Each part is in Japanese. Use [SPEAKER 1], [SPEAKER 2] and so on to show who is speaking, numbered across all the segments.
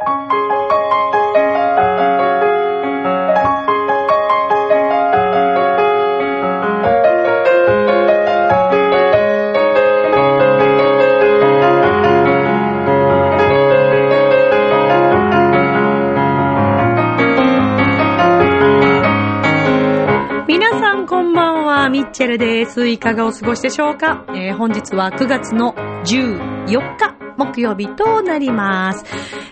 [SPEAKER 1] 皆さんこんばんは、ミッチェルです。いかがお過ごしでしょうか、えー本日は9月の14日、木曜日となります。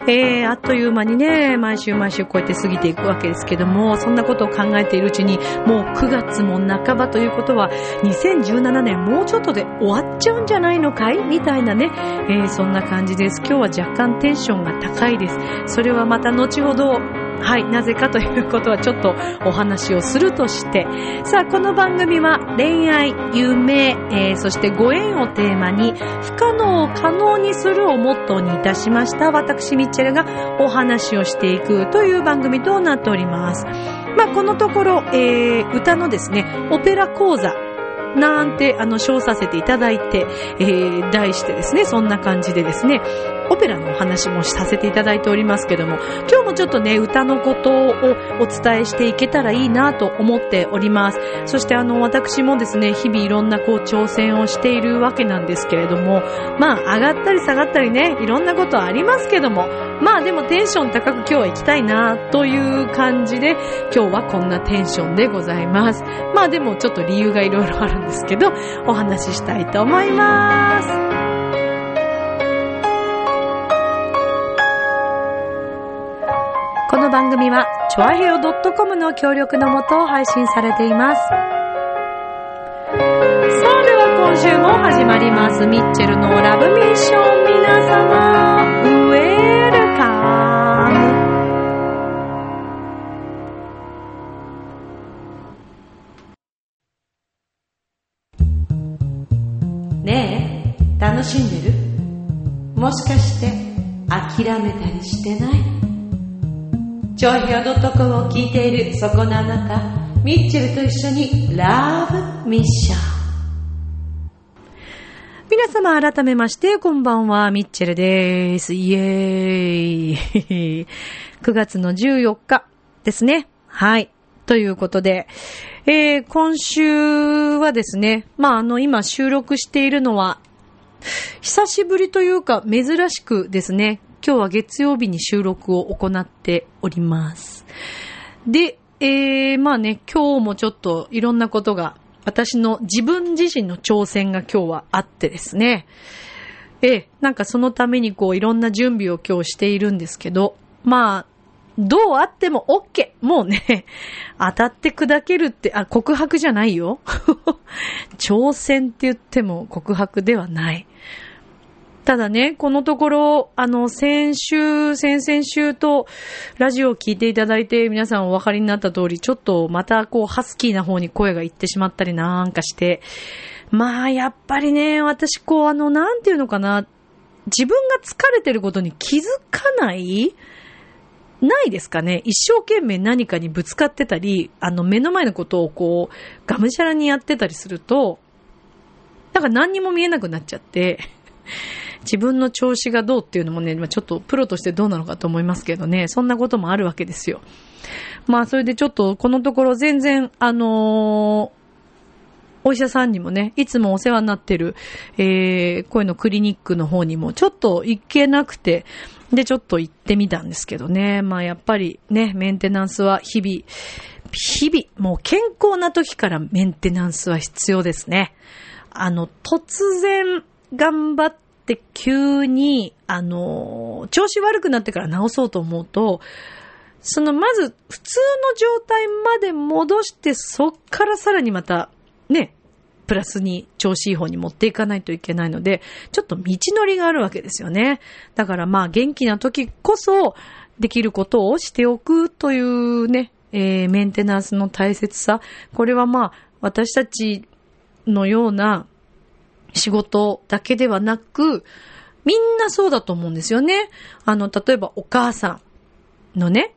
[SPEAKER 1] えー、あっという間にね、毎週毎週こうやって過ぎていくわけですけども、そんなことを考えているうちに、もう9月も半ばということは、2017年もうちょっとで終わっちゃうんじゃないのかい？みたいなね、えーそんな感じです。今日は若干テンションが高いです。それはまた後ほど、はい、なぜかということはちょっとお話をするとして、さあ、この番組は恋愛、夢、えーそしてご縁をテーマに、不可能を可能にするをモットーにいたしました、私、ミッチェルがお話をしていくという番組となっております。まあ、このところ、えー歌のですね、オペラ講座、なんて、あの、称させていただいて、えー題してですね、そんな感じでですね、オペラのお話もさせていただいておりますけども、今日もちょっとね、歌のことをお伝えしていけたらいいなと思っております。そしてあの、私もですね、日々いろんなこう挑戦をしているわけなんですけれども、まあ、上がったり下がったりね、いろんなことありますけども、まあでもテンション高く今日は行きたいなという感じで、今日はこんなテンションでございます。まあでもちょっと理由がいろいろあるんですけど、お話ししたいと思います。番組は、チョアヘオ .com の協力のもと配信されています。さあ、では今週も始まります。ミッチェルのラブミッション。皆様、ウェルカム。ねえ、楽しんでる？もしかして、諦めたりしてない？長平 .com を聞いているそこのあなた、ミッチェルと一緒にラブミッション。皆様改めまして、こんばんは、ミッチェルです。イエーイ。9月の14日ですね。はい。ということで、えー、今週はですね、まあ、あの、今収録しているのは、久しぶりというか、珍しくですね、今日は月曜日に収録を行っております。で、えー、まあね、今日もちょっといろんなことが、私の自分自身の挑戦が今日はあってですね、えー、なんかそのためにこういろんな準備を今日しているんですけど、まあ、どうあっても OK! もうね、当たって砕けるって、あ、告白じゃないよ。挑戦って言っても告白ではない。ただね、このところ、あの、先週、先々週と、ラジオを聞いていただいて、皆さんお分かりになった通り、ちょっとまたこう、ハスキーな方に声がいってしまったりなんかして、まあ、やっぱりね、私こう、あの、なんていうのかな、自分が疲れてることに気づかないないですかね一生懸命何かにぶつかってたり、あの、目の前のことをこう、がむしゃらにやってたりすると、なんか何にも見えなくなっちゃって、自分の調子がどうっていうのもね、まあちょっとプロとしてどうなのかと思いますけどね、そんなこともあるわけですよ。まあそれでちょっとこのところ全然、あのーお医者さんにもね、いつもお世話になってる、えー、声のクリニックの方にもちょっと行けなくて、で、ちょっと行ってみたんですけどね。まあやっぱりね、メンテナンスは日々、日々、もう健康な時からメンテナンスは必要ですね。あの、突然頑張ってって急に、あの、調子悪くなってから治そうと思うと、そのまず普通の状態まで戻して、そっからさらにまた、ね、プラスに調子いい方に持っていかないといけないので、ちょっと道のりがあるわけですよね。だからまあ元気な時こそできることをしておくというね、えーメンテナンスの大切さ。これはまあ私たちのような仕事だけではなく、みんなそうだと思うんですよね。あの、例えばお母さんのね、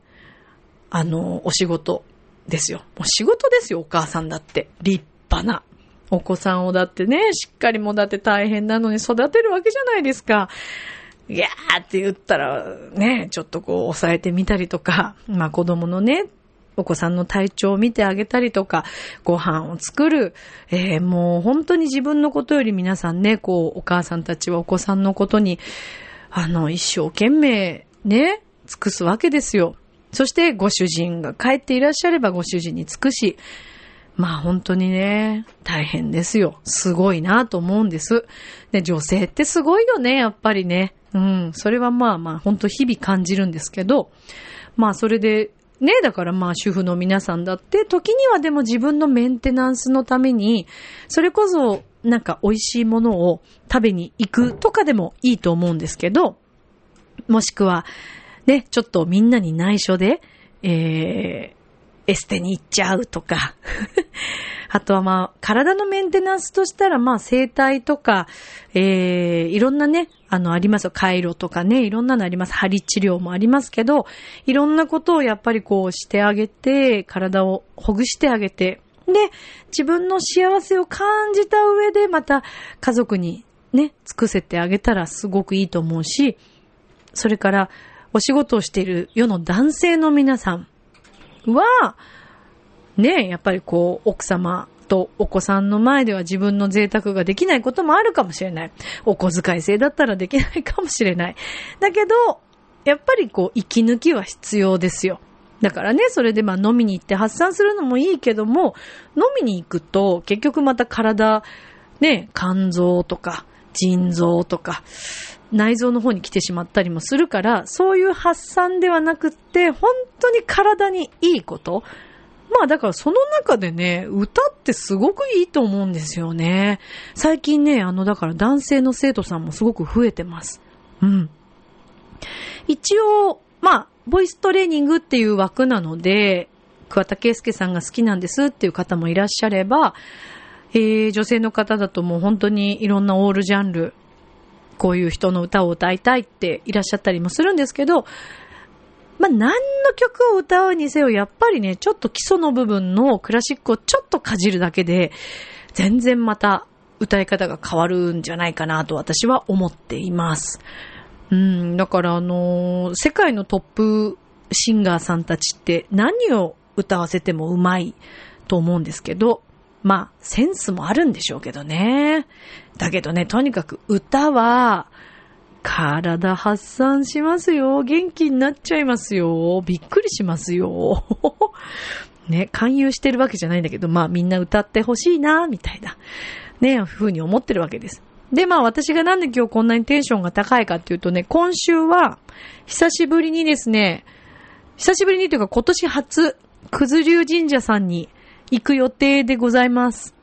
[SPEAKER 1] あの、お仕事ですよ。もう仕事ですよ、お母さんだって。立派な。お子さんをだってね、しっかりもだって大変なのに育てるわけじゃないですか。いやーって言ったら、ね、ちょっとこう抑えてみたりとか、まあ子供のね、お子さんの体調を見てあげたりとか、ご飯を作る、えー、もう本当に自分のことより皆さんね、こう、お母さんたちはお子さんのことに、あの、一生懸命ね、尽くすわけですよ。そしてご主人が帰っていらっしゃればご主人に尽くし、まあ本当にね、大変ですよ。すごいなと思うんです。で、女性ってすごいよね、やっぱりね。うん、それはまあまあ本当日々感じるんですけど、まあそれで、ね、だからまあ主婦の皆さんだって、時にはでも自分のメンテナンスのために、それこそなんか美味しいものを食べに行くとかでもいいと思うんですけど、もしくは、ね、ちょっとみんなに内緒で、えー、エステに行っちゃうとか あとはまあ、体のメンテナンスとしたらまあ、整体とか、えー、いろんなね、あの、ありますよ。回路とかね、いろんなのあります。針治療もありますけど、いろんなことをやっぱりこうしてあげて、体をほぐしてあげて、で、自分の幸せを感じた上で、また家族にね、尽くせてあげたらすごくいいと思うし、それから、お仕事をしている世の男性の皆さんは、ね、やっぱりこう、奥様とお子さんの前では自分の贅沢ができないこともあるかもしれない。お小遣い制だったらできないかもしれない。だけど、やっぱりこう、息抜きは必要ですよ。だからね、それでまあ飲みに行って発散するのもいいけども、飲みに行くと結局また体、ね、肝臓とか腎臓とか、内臓の方に来てしまったりもするから、そういう発散ではなくって、本当に体にいいこと。まあだからその中でね、歌ってすごくいいと思うんですよね。最近ね、あのだから男性の生徒さんもすごく増えてます。うん。一応、まあ、ボイストレーニングっていう枠なので、桑田圭介さんが好きなんですっていう方もいらっしゃれば、えー、女性の方だともう本当にいろんなオールジャンル、こういう人の歌を歌いたいっていらっしゃったりもするんですけど、まあ、何の曲を歌うにせよ、やっぱりね、ちょっと基礎の部分のクラシックをちょっとかじるだけで、全然また歌い方が変わるんじゃないかなと私は思っています。うん、だからあのー、世界のトップシンガーさんたちって何を歌わせてもうまいと思うんですけど、まあ、センスもあるんでしょうけどね。だけどね、とにかく歌は、体発散しますよ。元気になっちゃいますよ。びっくりしますよ。ね、勧誘してるわけじゃないんだけど、まあみんな歌ってほしいな、みたいな、ね、ふうに思ってるわけです。で、まあ私がなんで今日こんなにテンションが高いかっていうとね、今週は、久しぶりにですね、久しぶりにというか今年初、くず流神社さんに行く予定でございます。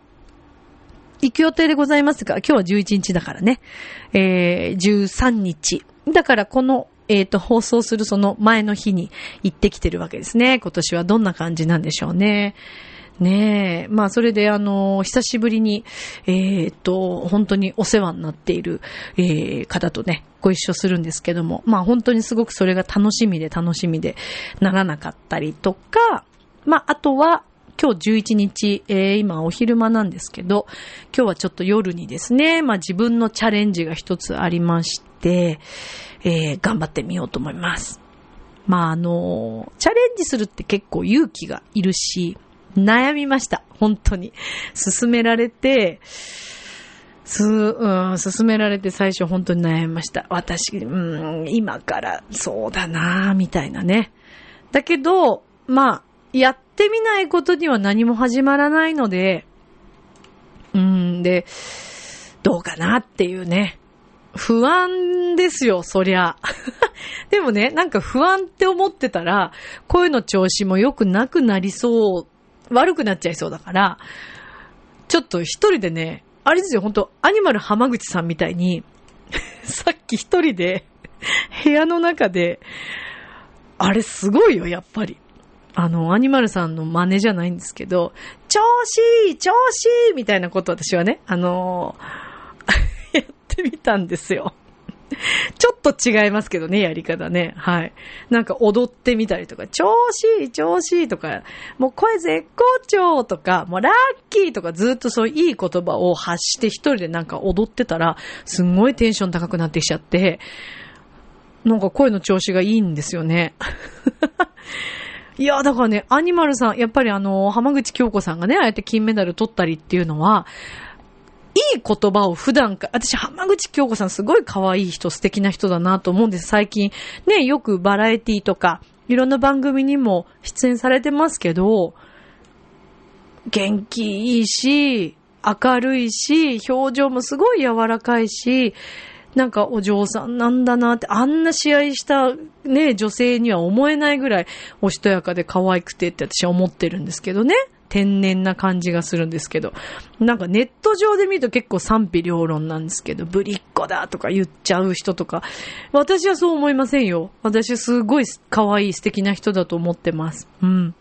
[SPEAKER 1] 行く予定でございますが、今日は11日だからね。えー、13日。だからこの、えっ、ー、と、放送するその前の日に行ってきてるわけですね。今年はどんな感じなんでしょうね。ねえ。まあ、それで、あの、久しぶりに、えっ、ー、と、本当にお世話になっている、えー、方とね、ご一緒するんですけども、まあ、本当にすごくそれが楽しみで楽しみでならなかったりとか、まあ、あとは、今日11日、えー、今お昼間なんですけど、今日はちょっと夜にですね、まあ自分のチャレンジが一つありまして、えー、頑張ってみようと思います。まああの、チャレンジするって結構勇気がいるし、悩みました。本当に。進められて、す、うん、進められて最初本当に悩みました。私、うん、今からそうだなみたいなね。だけど、まあ、やってみないことには何も始まらないので、うんで、どうかなっていうね。不安ですよ、そりゃ。でもね、なんか不安って思ってたら、声の調子も良くなくなりそう、悪くなっちゃいそうだから、ちょっと一人でね、あれですよ、本当アニマル浜口さんみたいに、さっき一人で、部屋の中で、あれすごいよ、やっぱり。あの、アニマルさんの真似じゃないんですけど、調子いい調子いいみたいなこと私はね、あのー、やってみたんですよ。ちょっと違いますけどね、やり方ね。はい。なんか踊ってみたりとか、調子いい、調子いいとか、もう声絶好調とか、もうラッキーとかずっとそういいい言葉を発して一人でなんか踊ってたら、すんごいテンション高くなってきちゃって、なんか声の調子がいいんですよね。いや、だからね、アニマルさん、やっぱりあの、浜口京子さんがね、あえて金メダル取ったりっていうのは、いい言葉を普段か、私、浜口京子さんすごい可愛い人、素敵な人だなと思うんです。最近、ね、よくバラエティとか、いろんな番組にも出演されてますけど、元気いいし、明るいし、表情もすごい柔らかいし、なんかお嬢さんなんだなって、あんな試合したね、女性には思えないぐらいおしとやかで可愛くてって私は思ってるんですけどね。天然な感じがするんですけど。なんかネット上で見ると結構賛否両論なんですけど、ぶりっ子だとか言っちゃう人とか。私はそう思いませんよ。私すごい可愛い素敵な人だと思ってます。うん。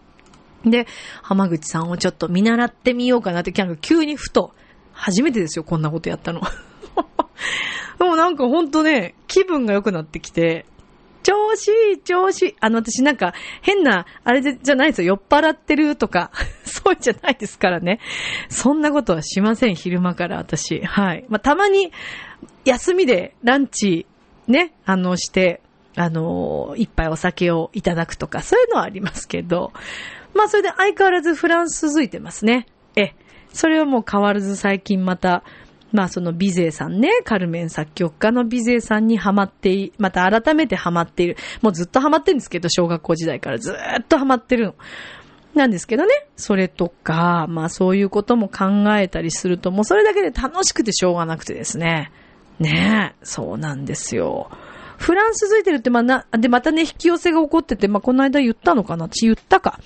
[SPEAKER 1] で、浜口さんをちょっと見習ってみようかなって、急にふと、初めてですよ、こんなことやったの。でもなんかほんとね、気分が良くなってきて、調子いい、調子いい。あの、私なんか変な、あれじゃないですよ。酔っ払ってるとか、そうじゃないですからね。そんなことはしません、昼間から私。はい。まあ、たまに、休みでランチ、ね、あの、して、あの、一杯お酒をいただくとか、そういうのはありますけど、まあ、それで相変わらずフランス続いてますね。え、それはもう変わらず最近また、まあそのビゼーさんね、カルメン作曲家のビゼーさんにハマって、また改めてハマっている。もうずっとハマってるんですけど、小学校時代からずっとハマってるの。なんですけどね。それとか、まあそういうことも考えたりすると、もうそれだけで楽しくてしょうがなくてですね。ねえ、そうなんですよ。フランス続いてるって、まあな、で、またね、引き寄せが起こってて、まあこの間言ったのかな？私言ったか。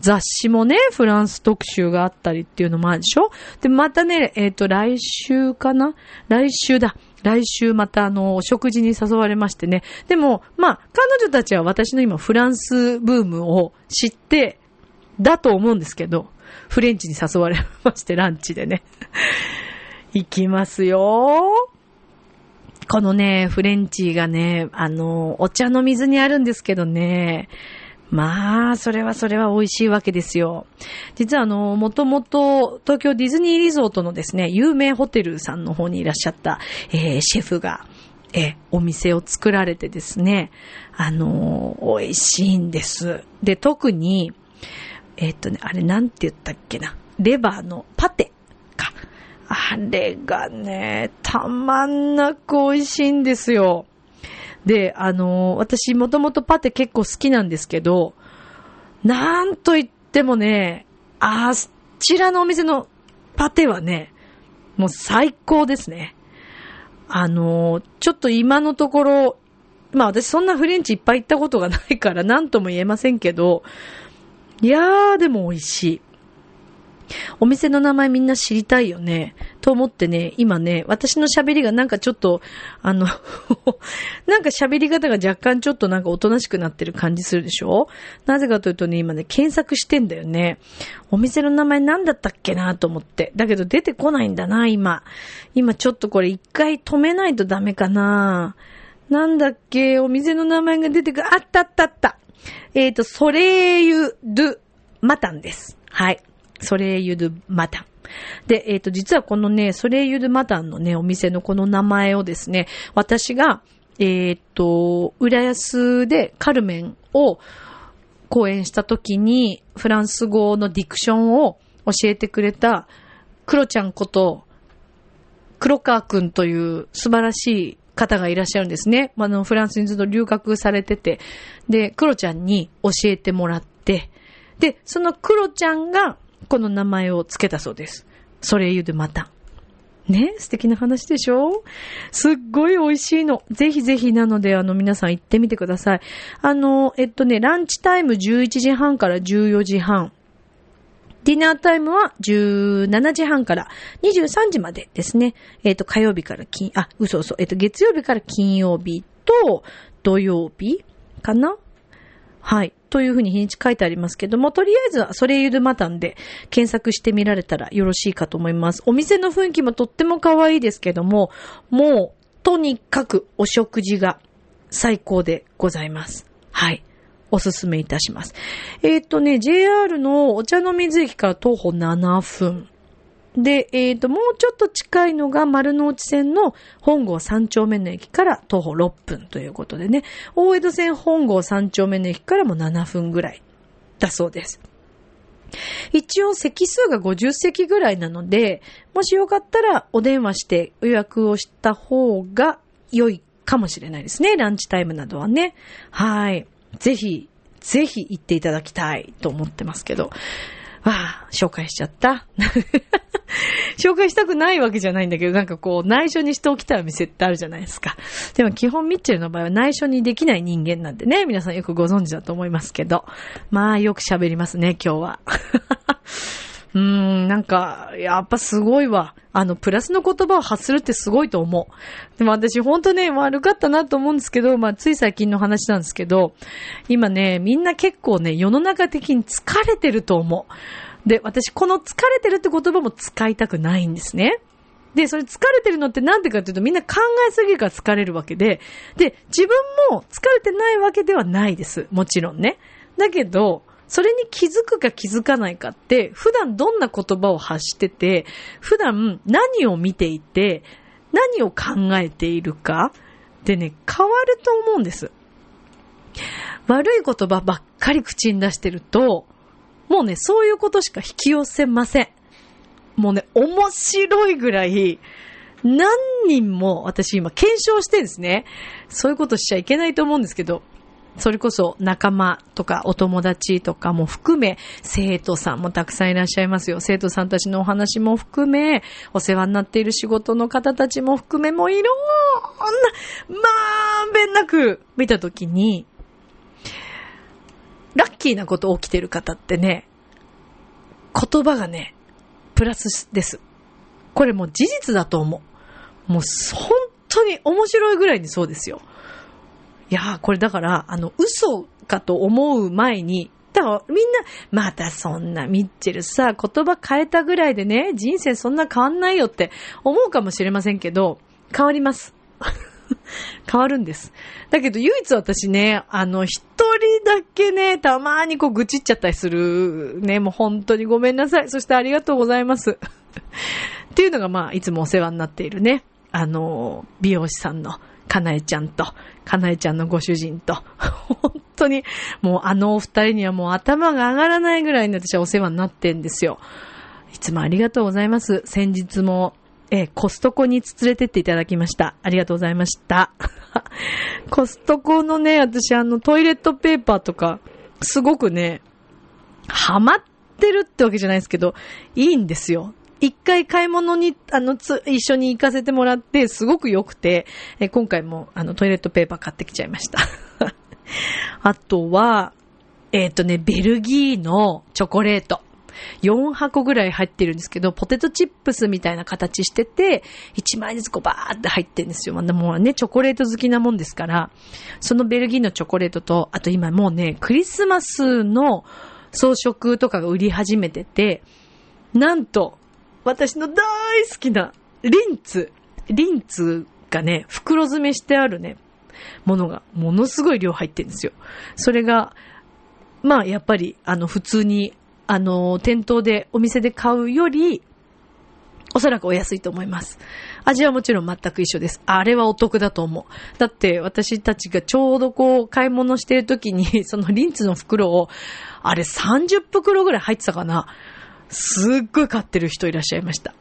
[SPEAKER 1] 雑誌もね、フランス特集があったりっていうのもあるでしょ？で、またね、えっ、ー、と、来週かな？来週だ。来週またあの、食事に誘われましてね。でも、まあ、彼女たちは私の今フランスブームを知って、だと思うんですけど、フレンチに誘われまして、ランチでね。行きますよーこのね、フレンチがね、あの、お茶の水にあるんですけどね、まあ、それはそれは美味しいわけですよ。実はあの、もともと東京ディズニーリゾートのですね、有名ホテルさんの方にいらっしゃった、えー、シェフが、え、お店を作られてですね、あの美味しいんです。で、特に、えっとね、あれなんて言ったっけな、レバーのパテ。あれがね、たまんなく美味しいんですよ。で、あの、私もともとパテ結構好きなんですけど、なんと言ってもね、あちらのお店のパテはね、もう最高ですね。あの、ちょっと今のところ、まあ私そんなフレンチいっぱい行ったことがないから何とも言えませんけど、いやーでも美味しい。お店の名前みんな知りたいよね。と思ってね、今ね、私の喋りがなんかちょっと、あの なんか喋り方が若干ちょっとなんかおとなしくなってる感じするでしょ？なぜかというとね、今ね、検索してんだよね。お店の名前なんだったっけなと思って。だけど出てこないんだな、今。今ちょっとこれ一回止めないとダメかな。なんだっけ、お店の名前が出てくる。あったあったあった。えっ、ー、と、ソレーユ・ドゥ・マタンです。はい。ソレーユドゥマタン。で、えっ、ー、と、実はこのね、ソレーユドゥマタンのね、お店のこの名前をですね、私が、えっ、ー、と、浦安でカルメンを講演した時に、フランス語のディクションを教えてくれた、クロちゃんこと、黒川くんという素晴らしい方がいらっしゃるんですね。あの、フランスにずっと留学されてて、で、クロちゃんに教えてもらって、で、そのクロちゃんがこの名前を付けたそうです。それ言うでまた。ね素敵な話でしょ？すっごい美味しいの。ぜひぜひなので、あの、皆さん行ってみてください。あの、えっとね、ランチタイム11時半から14時半。ディナータイムは17時半から23時までですね。えっ、と、火曜日から金、あ、嘘嘘。えっ、と、月曜日から金曜日と土曜日かな？はい。というふうに日にち書いてありますけども、とりあえずはそれゆるマタンで検索してみられたらよろしいかと思います。お店の雰囲気もとっても可愛いですけども、もう、とにかくお食事が最高でございます。はい。おすすめいたします。えっ、とね、JR のお茶の水駅から徒歩7分。で、えっ、ー、と、もうちょっと近いのが丸の内線の本郷三丁目の駅から徒歩6分ということでね、大江戸線本郷三丁目の駅からも7分ぐらいだそうです。一応席数が50席ぐらいなので、もしよかったらお電話して予約をした方が良いかもしれないですね。ランチタイムなどはね。はい。ぜひ、ぜひ行っていただきたいと思ってますけど。わあ、紹介しちゃった。紹介したくないわけじゃないんだけど、なんかこう、内緒にしておきたいお店ってあるじゃないですか。でも基本ミッチェルの場合は内緒にできない人間なんでね、皆さんよくご存知だと思いますけど。まあ、よく喋りますね、今日は。うん、なんか、やっぱすごいわ。あの、プラスの言葉を発するってすごいと思う。でも私ほんとね、悪かったなと思うんですけど、まあ、つい最近の話なんですけど、今ね、みんな結構ね、世の中的に疲れてると思う。で、私この疲れてるって言葉も使いたくないんですね。で、それ疲れてるのってなんでかっていうとみんな考えすぎるから疲れるわけで、で、自分も疲れてないわけではないです。もちろんね。だけど、それに気づくか気づかないかって、普段どんな言葉を発してて、普段何を見ていて、何を考えているかでね、変わると思うんです。悪い言葉ばっかり口に出してると、もうね、そういうことしか引き寄せません。もうね、面白いぐらい、何人も私今検証してですね、そういうことしちゃいけないと思うんですけど、それこそ仲間とかお友達とかも含め、生徒さんもたくさんいらっしゃいますよ。生徒さんたちのお話も含め、お世話になっている仕事の方たちも含め、もういろんな、まんべんなく見たときに、ラッキーなこと起きてる方ってね、言葉がね、プラスです。これもう事実だと思う。もう本当に面白いぐらいにそうですよ。いやー、これだから、あの、嘘かと思う前に、だみんな、またそんなミッチェルさ、言葉変えたぐらいでね、人生そんな変わんないよって思うかもしれませんけど、変わります。変わるんです。だけど唯一私ね、あの、一人だけね、たまにこう愚痴っちゃったりする。ね、もう本当にごめんなさい。そしてありがとうございます。っていうのがまあ、いつもお世話になっているね、あの、美容師さんのかなえちゃんと、かなえちゃんのご主人と、本当に、もうあのお二人にはもう頭が上がらないぐらいに私はお世話になってんですよ。いつもありがとうございます。先日も、えコストコに連れてっていただきました。ありがとうございました。コストコのね、私あのトイレットペーパーとか、すごくね、ハマってるってわけじゃないですけど、いいんですよ。一回買い物に、あの、つ、一緒に行かせてもらって、すごく良くて、え今回も、あの、トイレットペーパー買ってきちゃいました。あとは、えっ、ー、とね、ベルギーのチョコレート。4箱ぐらい入ってるんですけど、ポテトチップスみたいな形してて、1枚ずつこうバーって入ってるんですよ。もうね、チョコレート好きなもんですから、そのベルギーのチョコレートと、あと今もうね、クリスマスの装飾とかが売り始めてて、なんと、私の大好きなリンツ、リンツがね、袋詰めしてあるね、ものがものすごい量入ってるんですよ。それが、まあやっぱり、あの、普通に、あの、店頭で、お店で買うより、おそらくお安いと思います。味はもちろん全く一緒です。あれはお得だと思う。だって私たちがちょうどこう買い物してる時に、そのリンツの袋を、あれ30袋ぐらい入ってたかな。すっごい買ってる人いらっしゃいました。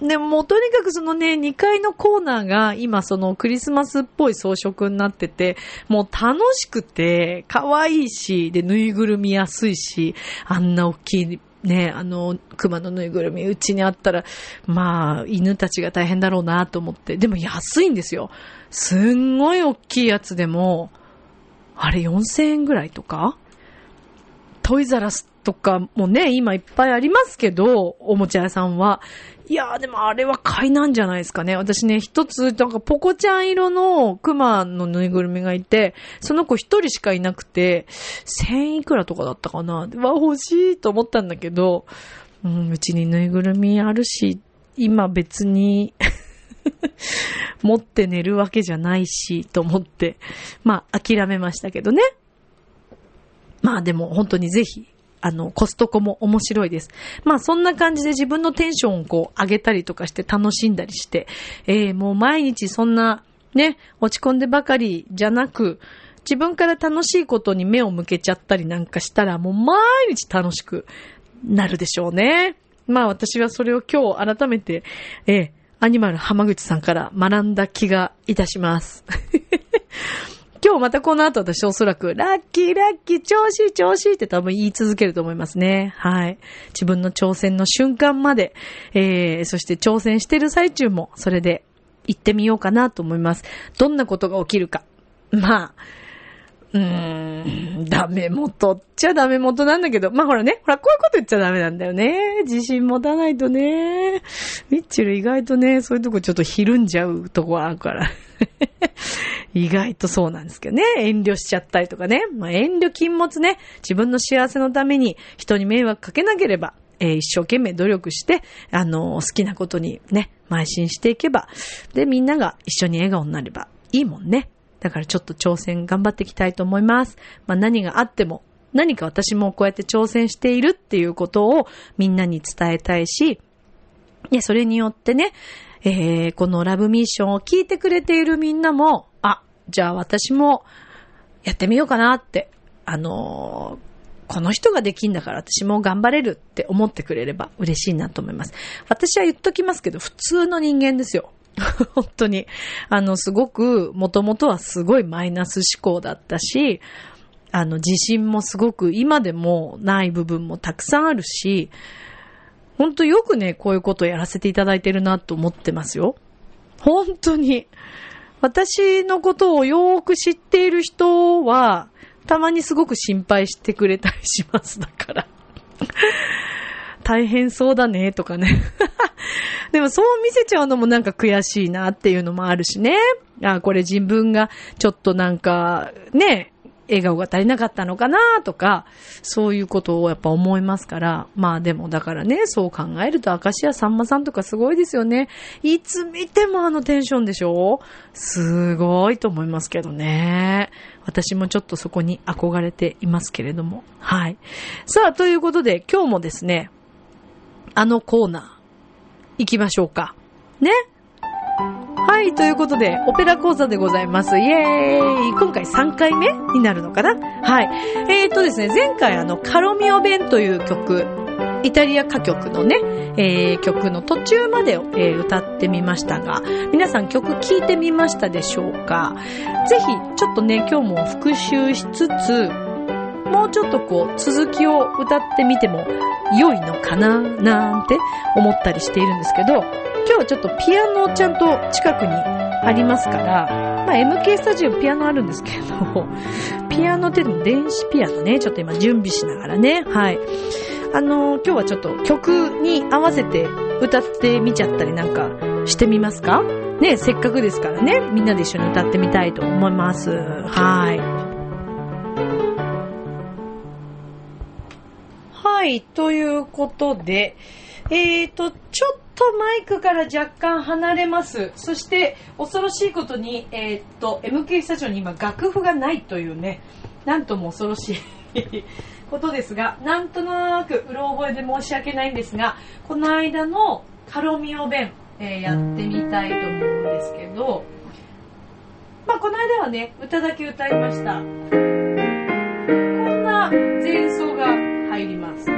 [SPEAKER 1] でも、とにかくそのね、2階のコーナーが今そのクリスマスっぽい装飾になってて、もう楽しくて、可愛いし、で、ぬいぐるみ安いし、あんな大きいね、あの、熊のぬいぐるみうちにあったら、まあ、犬たちが大変だろうなと思って。でも安いんですよ。すんごい大きいやつでも、あれ4000円ぐらいとかトイザラスとかもね、今いっぱいありますけど、おもちゃ屋さんは。いやーでもあれは買いなんじゃないですかね。私ね、一つ、なんかポコちゃん色のクマのぬいぐるみがいて、その子一人しかいなくて、千いくらとかだったかな。わ、欲しいと思ったんだけど、うん、うちにぬいぐるみあるし、今別に 持って寝るわけじゃないし、と思って、まあ諦めましたけどね。まあでも本当にぜひあの、コストコも面白いです。まあそんな感じで自分のテンションをこう上げたりとかして楽しんだりして、えー、もう毎日そんなね、落ち込んでばかりじゃなく、自分から楽しいことに目を向けちゃったりなんかしたらもう毎日楽しくなるでしょうね。まあ私はそれを今日改めて、えー、アニマル浜口さんから学んだ気がいたします。今日またこの後私おそらく、ラッキーラッキー調子調子って多分言い続けると思いますね。はい。自分の挑戦の瞬間まで、えー、そして挑戦してる最中もそれで行ってみようかなと思います。どんなことが起きるか。まあ、うーん、ダメ元っちゃダメ元なんだけど、まあほらね、ほらこういうこと言っちゃダメなんだよね。自信持たないとね。ミッチェル意外とね、そういうとこちょっとひるんじゃうとこあるから。意外とそうなんですけどね。遠慮しちゃったりとかね。まあ遠慮禁物ね。自分の幸せのために人に迷惑かけなければ、えー、一生懸命努力して、あのー、好きなことにね、邁進していけば、で、みんなが一緒に笑顔になればいいもんね。だからちょっと挑戦頑張っていきたいと思います。まあ何があっても、何か私もこうやって挑戦しているっていうことをみんなに伝えたいし、いや、それによってね、えー、このラブミッションを聞いてくれているみんなも、じゃあ私もやってみようかなって、あのーこの人ができんだから私も頑張れるって思ってくれれば嬉しいなと思います。私は言っときますけど、普通の人間ですよ。本当に。あの、すごく、もともとはすごいマイナス思考だったし、あの、自信もすごく今でもない部分もたくさんあるし、本当よくね、こういうことをやらせていただいてるなと思ってますよ。本当に。私のことをよーく知っている人は、たまにすごく心配してくれたりします。だから。大変そうだね、とかね。でもそう見せちゃうのもなんか悔しいなっていうのもあるしね。あ、これ自分がちょっとなんか、ね、笑顔が足りなかったのかなとか、そういうことをやっぱ思いますから、まあでもだからね、そう考えると明石家さんまさんとかすごいですよね。いつ見てもあのテンションでしょ？すごいと思いますけどね。私もちょっとそこに憧れていますけれども。はい。さあ、ということで今日もですね、あのコーナー、行きましょうか。ね？はい、ということで、オペラ講座でございます。イエーイ今回3回目になるのかな？はい。えー、っとですね、前回あの、カロミオ弁という曲、イタリア歌曲のね、えー、曲の途中まで、えー、歌ってみましたが、皆さん曲聴いてみましたでしょうか？ぜひ、ちょっとね、今日も復習しつつ、もうちょっとこう、続きを歌ってみても良いのかななんて思ったりしているんですけど、今日はちょっとピアノちゃんと近くにありますから、まあ、MK スタジオピアノあるんですけど、ピアノってでも電子ピアノね、ちょっと今準備しながらね、はい。あのー、今日はちょっと曲に合わせて歌ってみちゃったりなんかしてみますか？ね、せっかくですからね、みんなで一緒に歌ってみたいと思います。はい。はい、ということで、えーと、ちょっとマイクから若干離れます。そして、恐ろしいことに、えー、と、MK スタジオに今楽譜がないというね、なんとも恐ろしいことですが、なんとなく、うろ覚えで申し訳ないんですが、この間のカロミオ弁、えー、やってみたいと思うんですけど、まあ、この間はね、歌だけ歌いました。こんな前奏が入ります。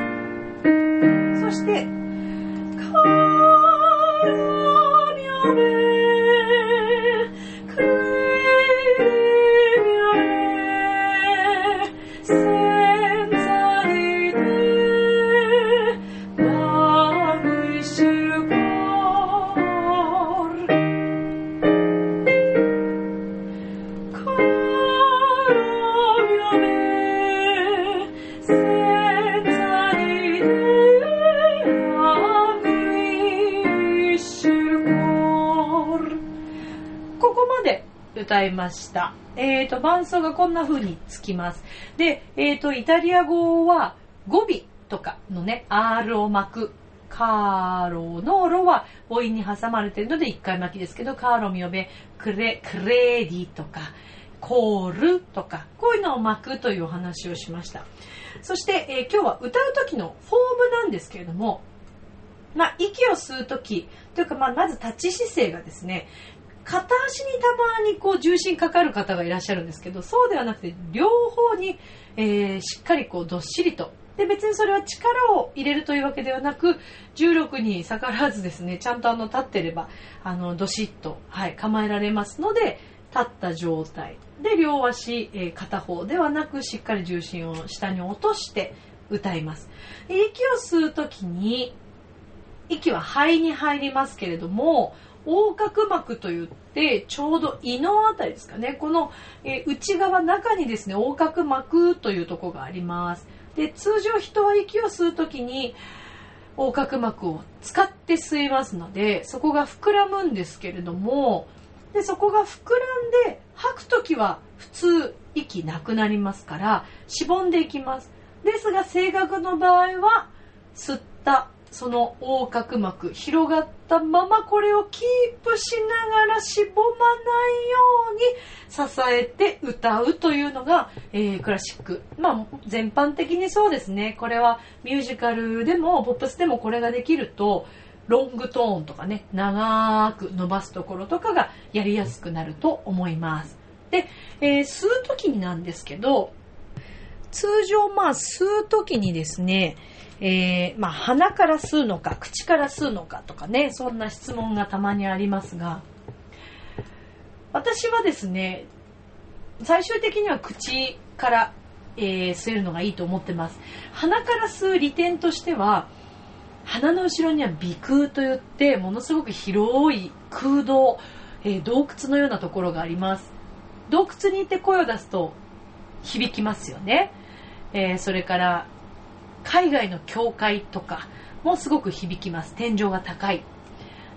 [SPEAKER 1] そして、歌いました。えっ、ー、と、伴奏がこんな風につきます。で、えっ、ー、と、イタリア語は語尾とかのね、R を巻く。カーロのロは母音に挟まれてるので一回巻きですけど、カーロミオベ、クレ、クレーディとか、コールとか、こういうのを巻くというお話をしました。そして、えー、今日は歌う時のフォームなんですけれども、まあ、息を吸う時というか、まあ、まず立ち姿勢がですね、片足にたまにこう重心かかる方がいらっしゃるんですけど、そうではなくて、両方に、えー、しっかりこうどっしりと。で、別にそれは力を入れるというわけではなく、重力に逆らわずですね、ちゃんとあの立ってれば、あの、どしっと、はい、構えられますので、立った状態で両足、えー、片方ではなくしっかり重心を下に落として歌います息を吸う時に息は肺に入りますけれども横隔膜といってちょうど胃のあたりですかね。この、え、内側中にですね横隔膜というとこがあります。で通常人は息を吸う時に横隔膜を使って吸いますのでそこが膨らむんですけれどもでそこが膨らんで吐く時は普通息なくなりますからしぼんでいきます。ですが声楽の場合は吸ったその横隔膜広がったままこれをキープしながらしぼまないように支えて歌うというのが、えー、クラシックまあ全般的にそうですねこれはミュージカルでもポップスでもこれができるとロングトーンとかね、長く伸ばすところとかがやりやすくなると思います。で、えー、吸う時になんですけど、通常まあ吸う時にですね、えー、まあ鼻から吸うのか、口から吸うのかとかね、そんな質問がたまにありますが、私はですね、最終的には口から、えー、吸えるのがいいと思ってます。鼻から吸う利点としては、鼻の後ろには鼻腔といってものすごく広い空洞、えー、洞窟のようなところがあります洞窟に行って声を出すと響きますよね、えー、それから海外の教会とかもすごく響きます。天井が高い。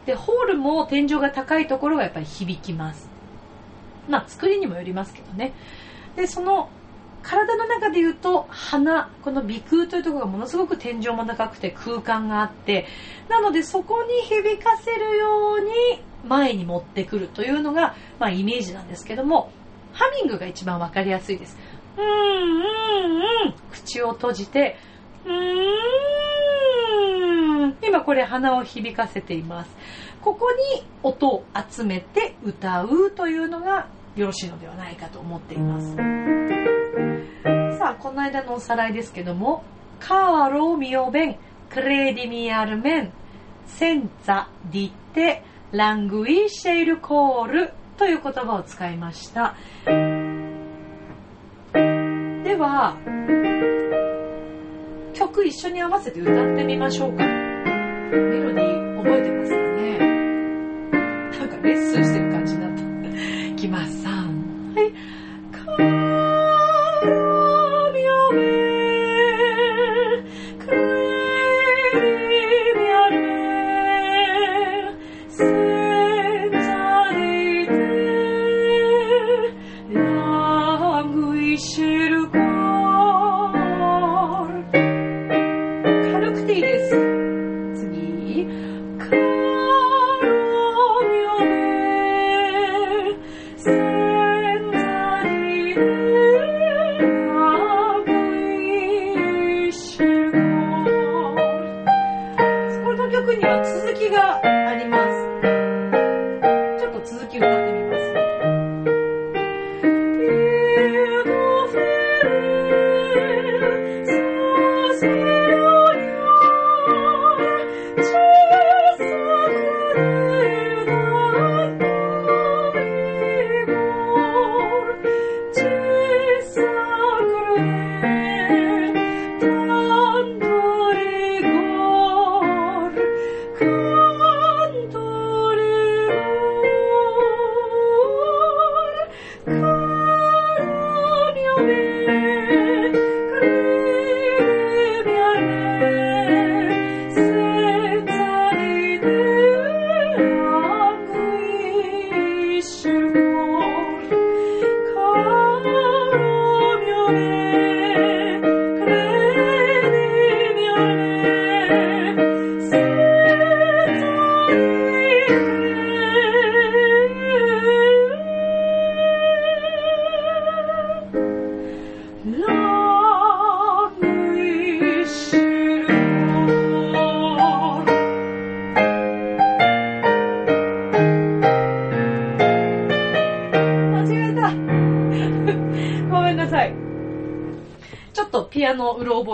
[SPEAKER 1] でホールも天井が高いところがやっぱり響きます。まあ作りにもよりますけどね。でその体の中で言うと鼻この鼻腔というところがものすごく天井も高くて空間があってなのでそこに響かせるように前に持ってくるというのが、まあ、イメージなんですけどもハミングが一番わかりやすいです。うんうんうん口を閉じてうーん今これ鼻を響かせています。ここに音を集めて歌うというのがよろしいのではないかと思っています。さあ、この間のおさらいですけども、カーロミオベン、クレディミアルメン、センザディテ、ラングイシェイルコールという言葉を使いました。では、曲一緒に合わせて歌ってみましょうか。メロディー覚えてますかねなんかレッスンしてる感じになった。きます。3。はい。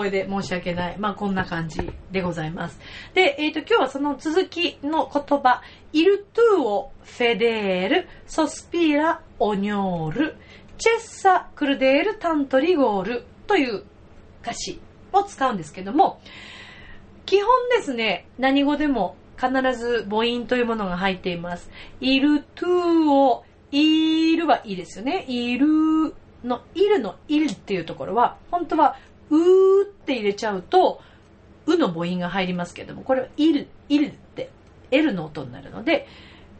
[SPEAKER 1] ノうろ覚えで申し訳ない。まあこんな感じでございます。で、えっ、ー、と今日はその続きの言葉、イルトゥオ、フェデール、ソスピーラ、オニョール、チェッサ、クルデール、タントリゴールという歌詞を使うんですけども、基本ですね、何語でも必ず母音というものが入っています。イルトゥオ、イルはいいですよね。イルの、 Il の Il っていうところは、本当はうーって入れちゃうと、うの母音が入りますけども、これは Il、Il って L の音になるので、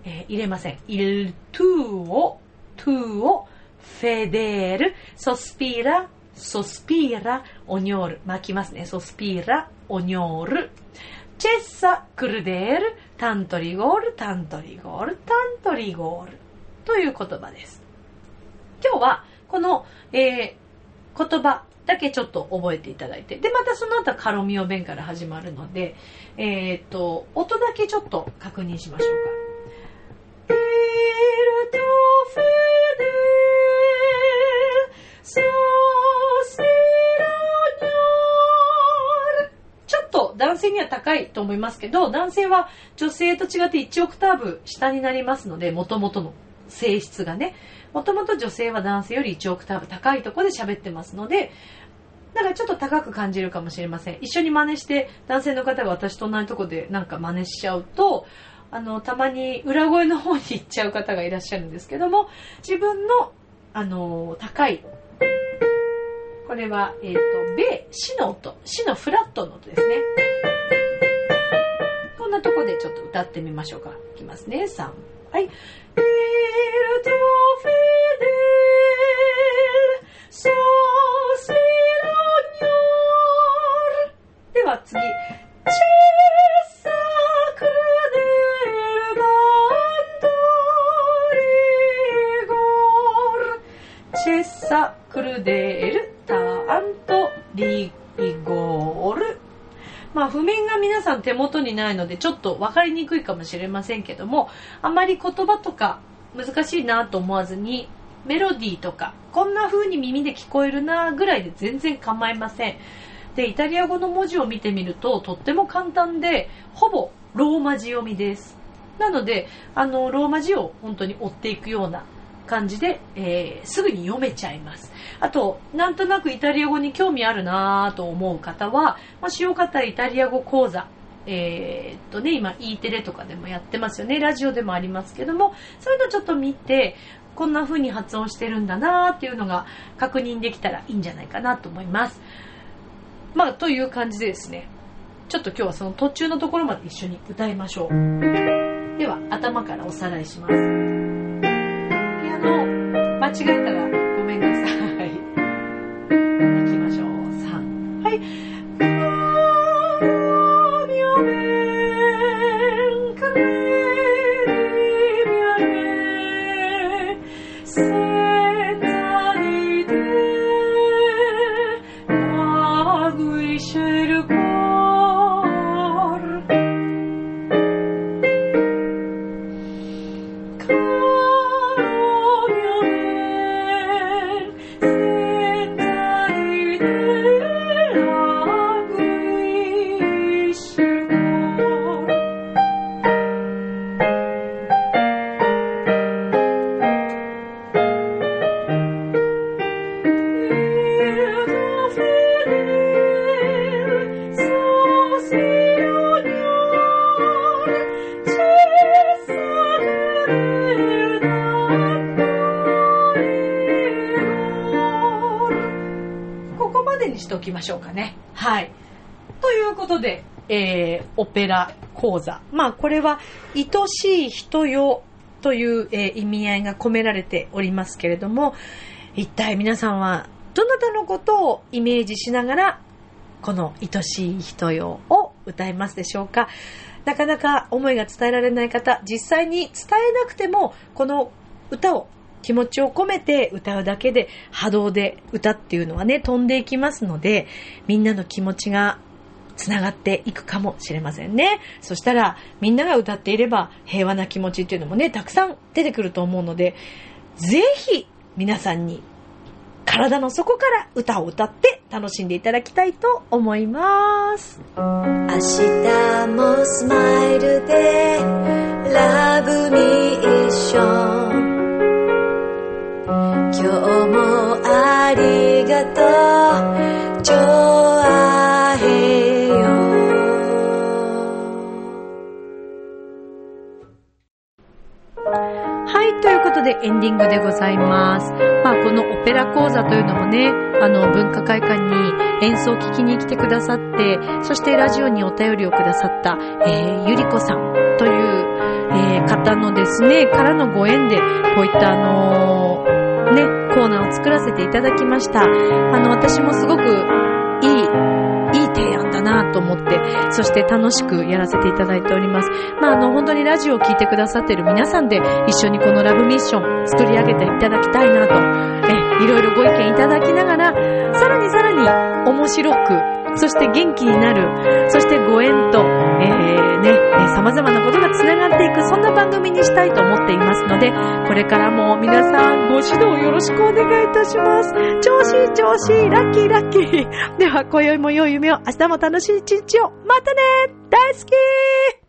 [SPEAKER 1] えー、入れません。 Il tuo、tuo、fedel、sospira、sospira、ognor。巻きますね。 sospira、ognor。Cessa、crudel、tanto rigor、tanto rigor、tanto rigor。という言葉です。今日は、この、えー、言葉だけちょっと覚えていただいて。で、またその後はカロミオ弁から始まるので、えっ、と、音だけちょっと確認しましょうか。ちょっと男性には高いと思いますけど、男性は女性と違って1オクターブ下になりますので、元々の性質がね。もともと女性は男性より1オクターブ高いとこで喋ってますので、だからちょっと高く感じるかもしれません。一緒に真似して、男性の方が私と同じとこでなんか真似しちゃうと、あの、たまに裏声の方に行っちゃう方がいらっしゃるんですけども、自分の、あの、高い、これは、えっ、ー、と、ベ、シの音、シのフラットの音ですね。こんなとこでちょっと歌ってみましょうか。いきますね。3、はい。では次。チェッサクルデールタアントリゴールまあ、譜面が皆さん手元にないので、ちょっと分かりにくいかもしれませんけども、あまり言葉とか難しいなと思わずに、メロディーとか、こんな風に耳で聞こえるなぐらいで全然構いません。で、イタリア語の文字を見てみると、とっても簡単で、ほぼローマ字読みです。なので、あの、ローマ字を本当に追っていくような感じで、えー、すぐに読めちゃいます。あと、なんとなくイタリア語に興味あるなぁと思う方は、もしよかったらイタリア語講座、えー、っとね、今 E テレとかでもやってますよね。ラジオでもありますけども、そういうのちょっと見て、こんな風に発音してるんだなっていうのが確認できたらいいんじゃないかなと思います。まあ、という感じでですね、ちょっと今日はその途中のところまで一緒に歌いましょう。では、頭からおさらいします。間違えたらしておきましょうかね。はい。ということで、えー、オペラ講座。まあ、これは、愛しい人よという、えー、意味合いが込められておりますけれども、一体皆さんは、どなたのことをイメージしながら、この愛しい人よを歌いますでしょうかなかなか思いが伝えられない方、実際に伝えなくても、この歌を気持ちを込めて歌うだけで波動で歌っていうのはね、飛んでいきますので、みんなの気持ちがつながっていくかもしれませんね。そしたら、みんなが歌っていれば平和な気持ちっていうのもね、たくさん出てくると思うので、ぜひ皆さんに体の底から歌を歌って楽しんでいただきたいと思います。明
[SPEAKER 2] 日もスマイルでラブミッション今日もありがとう。ちょあへよ
[SPEAKER 1] はいということでエンディングでございます。まあこのオペラ講座というのもねあの文化会館に演奏を聴きに来てくださってそしてラジオにお便りをくださった、えー、ゆりこさんという、えー、方のですねからのご縁でこういったあのーね、コーナーを作らせていただきました。あの、私もすごくいい、いい提案だなと思って、そして楽しくやらせていただいております。まあ、あの、本当にラジオを聴いてくださっている皆さんで一緒にこのラブミッション作り上げていただきたいなと、え、いろいろご意見いただきながら、さらにさらに面白くそして元気になる、そしてご縁と、えー、ね、様々なことが繋がっていく、そんな番組にしたいと思っていますので、これからも皆さんご指導よろしくお願いいたします。調子調子、ラッキーラッキー。では、今宵も良い夢を、明日も楽しい一日を。またね大好き